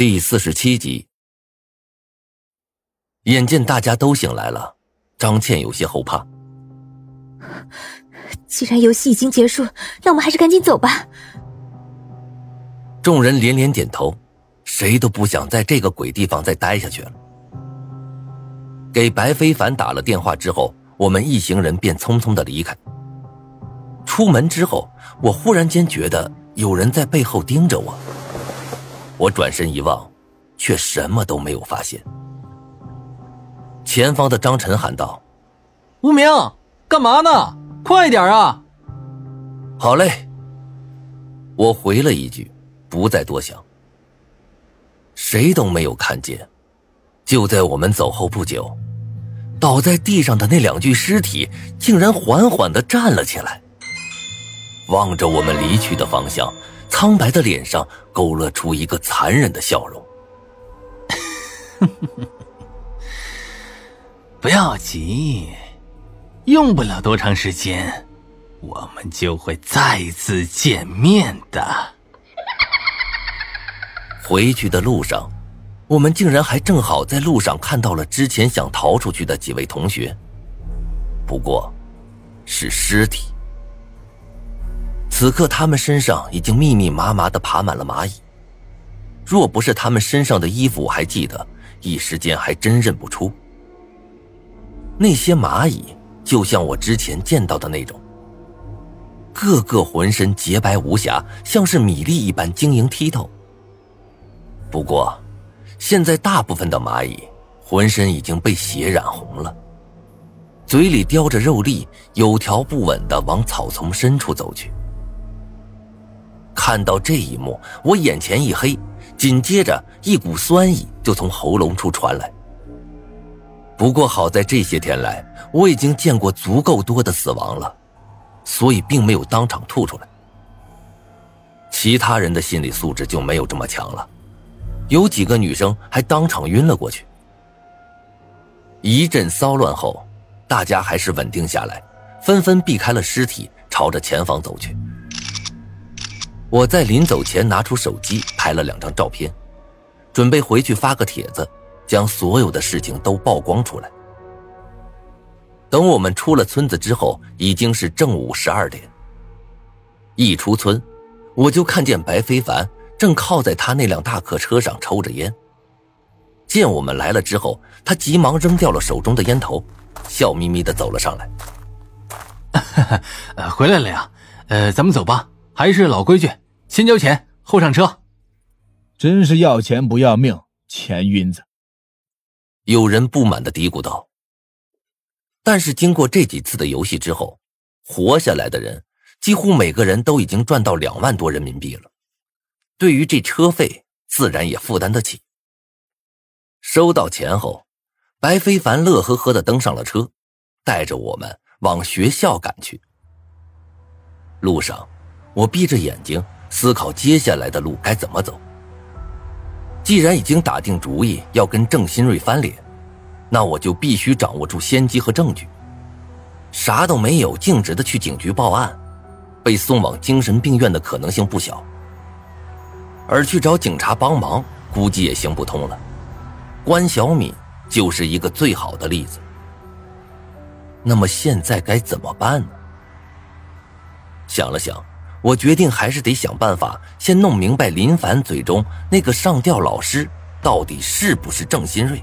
第四十七集，眼见大家都醒来了，张倩有些后怕。既然游戏已经结束，那我们还是赶紧走吧。众人连连点头，谁都不想在这个鬼地方再待下去了。给白非凡打了电话之后，我们一行人便匆匆的离开。出门之后，我忽然间觉得有人在背后盯着我。我转身一望，却什么都没有发现。前方的张晨喊道：“无名，干嘛呢？快点啊！”好嘞。我回了一句，不再多想。谁都没有看见。就在我们走后不久，倒在地上的那两具尸体竟然缓缓的站了起来，望着我们离去的方向。苍白的脸上勾勒出一个残忍的笑容。不要急，用不了多长时间，我们就会再次见面的。回去的路上，我们竟然还正好在路上看到了之前想逃出去的几位同学，不过，是尸体。此刻，他们身上已经密密麻麻的爬满了蚂蚁。若不是他们身上的衣服我还记得，一时间还真认不出。那些蚂蚁就像我之前见到的那种，个个浑身洁白无瑕，像是米粒一般晶莹剔透。不过，现在大部分的蚂蚁浑身已经被血染红了，嘴里叼着肉粒，有条不紊的往草丛深处走去。看到这一幕，我眼前一黑，紧接着一股酸意就从喉咙处传来。不过好在这些天来，我已经见过足够多的死亡了，所以并没有当场吐出来。其他人的心理素质就没有这么强了，有几个女生还当场晕了过去。一阵骚乱后，大家还是稳定下来，纷纷避开了尸体，朝着前方走去。我在临走前拿出手机拍了两张照片，准备回去发个帖子，将所有的事情都曝光出来。等我们出了村子之后，已经是正午十二点。一出村，我就看见白非凡正靠在他那辆大客车上抽着烟。见我们来了之后，他急忙扔掉了手中的烟头，笑眯眯的走了上来。回来了呀，呃，咱们走吧。还是老规矩，先交钱后上车。真是要钱不要命，钱晕子。有人不满的嘀咕道。但是经过这几次的游戏之后，活下来的人几乎每个人都已经赚到两万多人民币了。对于这车费，自然也负担得起。收到钱后，白非凡乐呵呵的登上了车，带着我们往学校赶去。路上。我闭着眼睛思考接下来的路该怎么走。既然已经打定主意要跟郑新瑞翻脸，那我就必须掌握住先机和证据。啥都没有，径直的去警局报案，被送往精神病院的可能性不小。而去找警察帮忙，估计也行不通了。关小敏就是一个最好的例子。那么现在该怎么办呢？想了想。我决定还是得想办法，先弄明白林凡嘴中那个上吊老师到底是不是郑新瑞。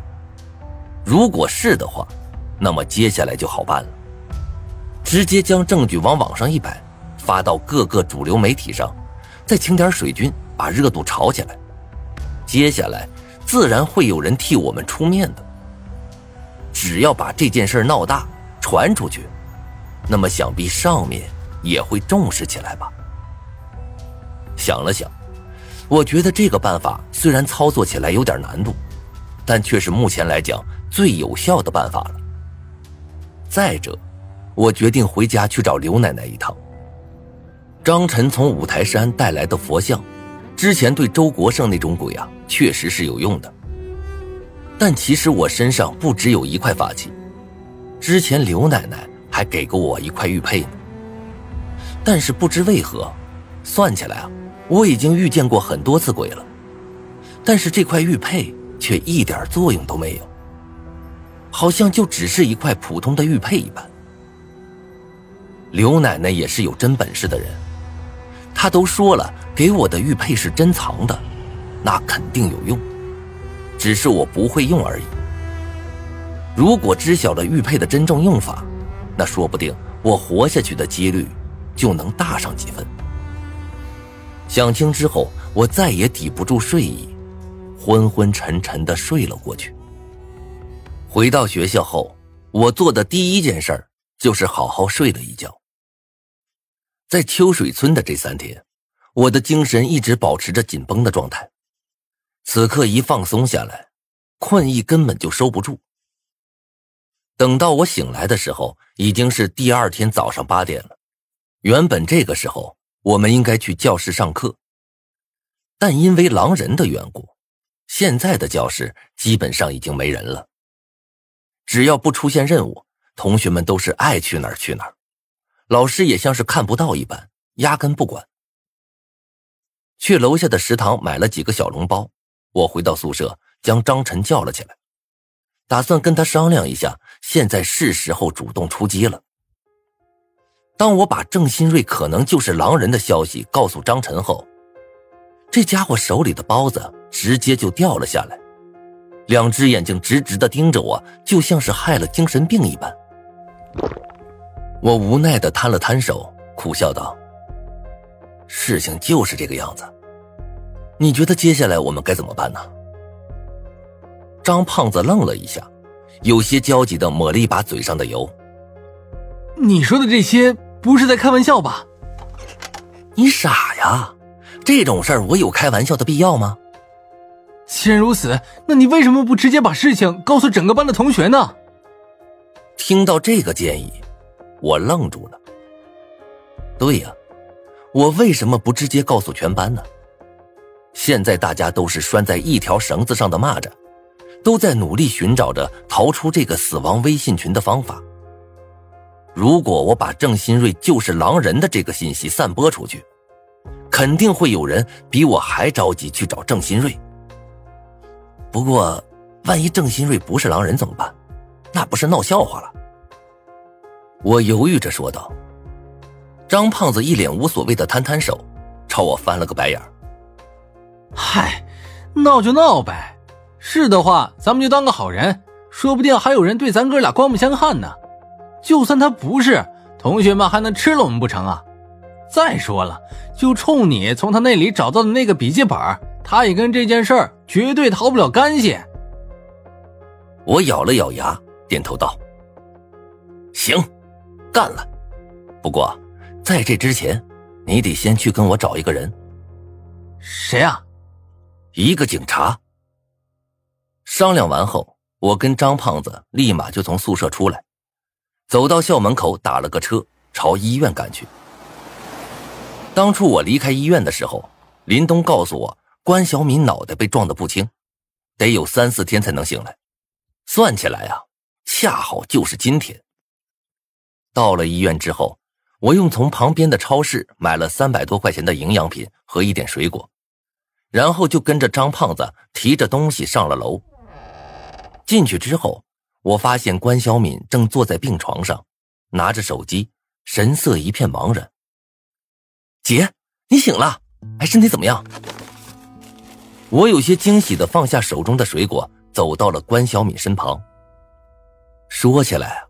如果是的话，那么接下来就好办了，直接将证据往网上一摆，发到各个主流媒体上，再请点水军把热度炒起来。接下来自然会有人替我们出面的。只要把这件事闹大，传出去，那么想必上面也会重视起来吧。想了想，我觉得这个办法虽然操作起来有点难度，但却是目前来讲最有效的办法了。再者，我决定回家去找刘奶奶一趟。张晨从五台山带来的佛像，之前对周国胜那种鬼啊，确实是有用的。但其实我身上不只有一块法器，之前刘奶奶还给过我一块玉佩呢。但是不知为何，算起来啊。我已经遇见过很多次鬼了，但是这块玉佩却一点作用都没有，好像就只是一块普通的玉佩一般。刘奶奶也是有真本事的人，她都说了，给我的玉佩是珍藏的，那肯定有用，只是我不会用而已。如果知晓了玉佩的真正用法，那说不定我活下去的几率就能大上几分。想清之后，我再也抵不住睡意，昏昏沉沉的睡了过去。回到学校后，我做的第一件事就是好好睡了一觉。在秋水村的这三天，我的精神一直保持着紧绷的状态。此刻一放松下来，困意根本就收不住。等到我醒来的时候，已经是第二天早上八点了。原本这个时候我们应该去教室上课，但因为狼人的缘故，现在的教室基本上已经没人了。只要不出现任务，同学们都是爱去哪儿去哪儿，老师也像是看不到一般，压根不管。去楼下的食堂买了几个小笼包，我回到宿舍，将张晨叫了起来。打算跟他商量一下，现在是时候主动出击了。当我把郑新瑞可能就是狼人的消息告诉张晨后，这家伙手里的包子直接就掉了下来，两只眼睛直直的盯着我，就像是害了精神病一般。我无奈的摊了摊手，苦笑道：“事情就是这个样子，你觉得接下来我们该怎么办呢？”张胖子愣了一下，有些焦急的抹了一把嘴上的油。你说的这些不是在开玩笑吧？你傻呀！这种事儿我有开玩笑的必要吗？既然如此，那你为什么不直接把事情告诉整个班的同学呢？听到这个建议，我愣住了。对呀，我为什么不直接告诉全班呢？现在大家都是拴在一条绳子上的蚂蚱。都在努力寻找着逃出这个死亡微信群的方法。如果我把郑新瑞就是狼人的这个信息散播出去，肯定会有人比我还着急去找郑新瑞。不过，万一郑新瑞不是狼人怎么办？那不是闹笑话了？我犹豫着说道。张胖子一脸无所谓的摊摊手，朝我翻了个白眼嗨，闹就闹呗。是的话，咱们就当个好人，说不定还有人对咱哥俩刮目相看呢。就算他不是，同学们还能吃了我们不成啊？再说了，就冲你从他那里找到的那个笔记本，他也跟这件事儿绝对逃不了干系。我咬了咬牙，点头道：“行，干了。不过，在这之前，你得先去跟我找一个人。谁啊？一个警察。”商量完后，我跟张胖子立马就从宿舍出来，走到校门口打了个车，朝医院赶去。当初我离开医院的时候，林东告诉我，关小敏脑袋被撞得不轻，得有三四天才能醒来。算起来啊，恰好就是今天。到了医院之后，我用从旁边的超市买了三百多块钱的营养品和一点水果，然后就跟着张胖子提着东西上了楼。进去之后，我发现关小敏正坐在病床上，拿着手机，神色一片茫然。姐，你醒了？哎，身体怎么样？我有些惊喜的放下手中的水果，走到了关小敏身旁。说起来，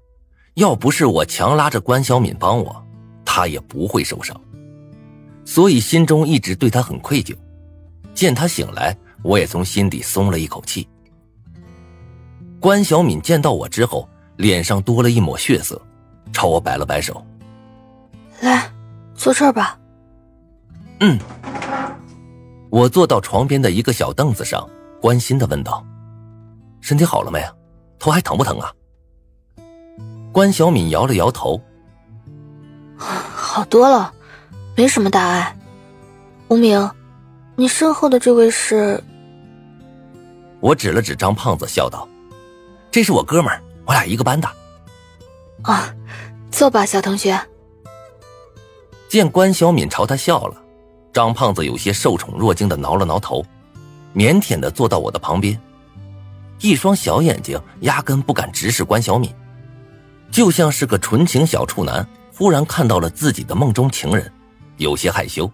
要不是我强拉着关小敏帮我，她也不会受伤，所以心中一直对她很愧疚。见她醒来，我也从心底松了一口气。关小敏见到我之后，脸上多了一抹血色，朝我摆了摆手：“来，坐这儿吧。”嗯。我坐到床边的一个小凳子上，关心的问道：“身体好了没？头还疼不疼啊？”关小敏摇了摇头：“好多了，没什么大碍。”无名，你身后的这位是？我指了指张胖子，笑道。这是我哥们儿，我俩一个班的。啊，坐吧，小同学。见关小敏朝他笑了，张胖子有些受宠若惊的挠了挠头。腼腆的坐到我的旁边，一双小眼睛压根不敢直视关小敏，就像是个纯情小处男忽然看到了自己的梦中情人，有些害羞。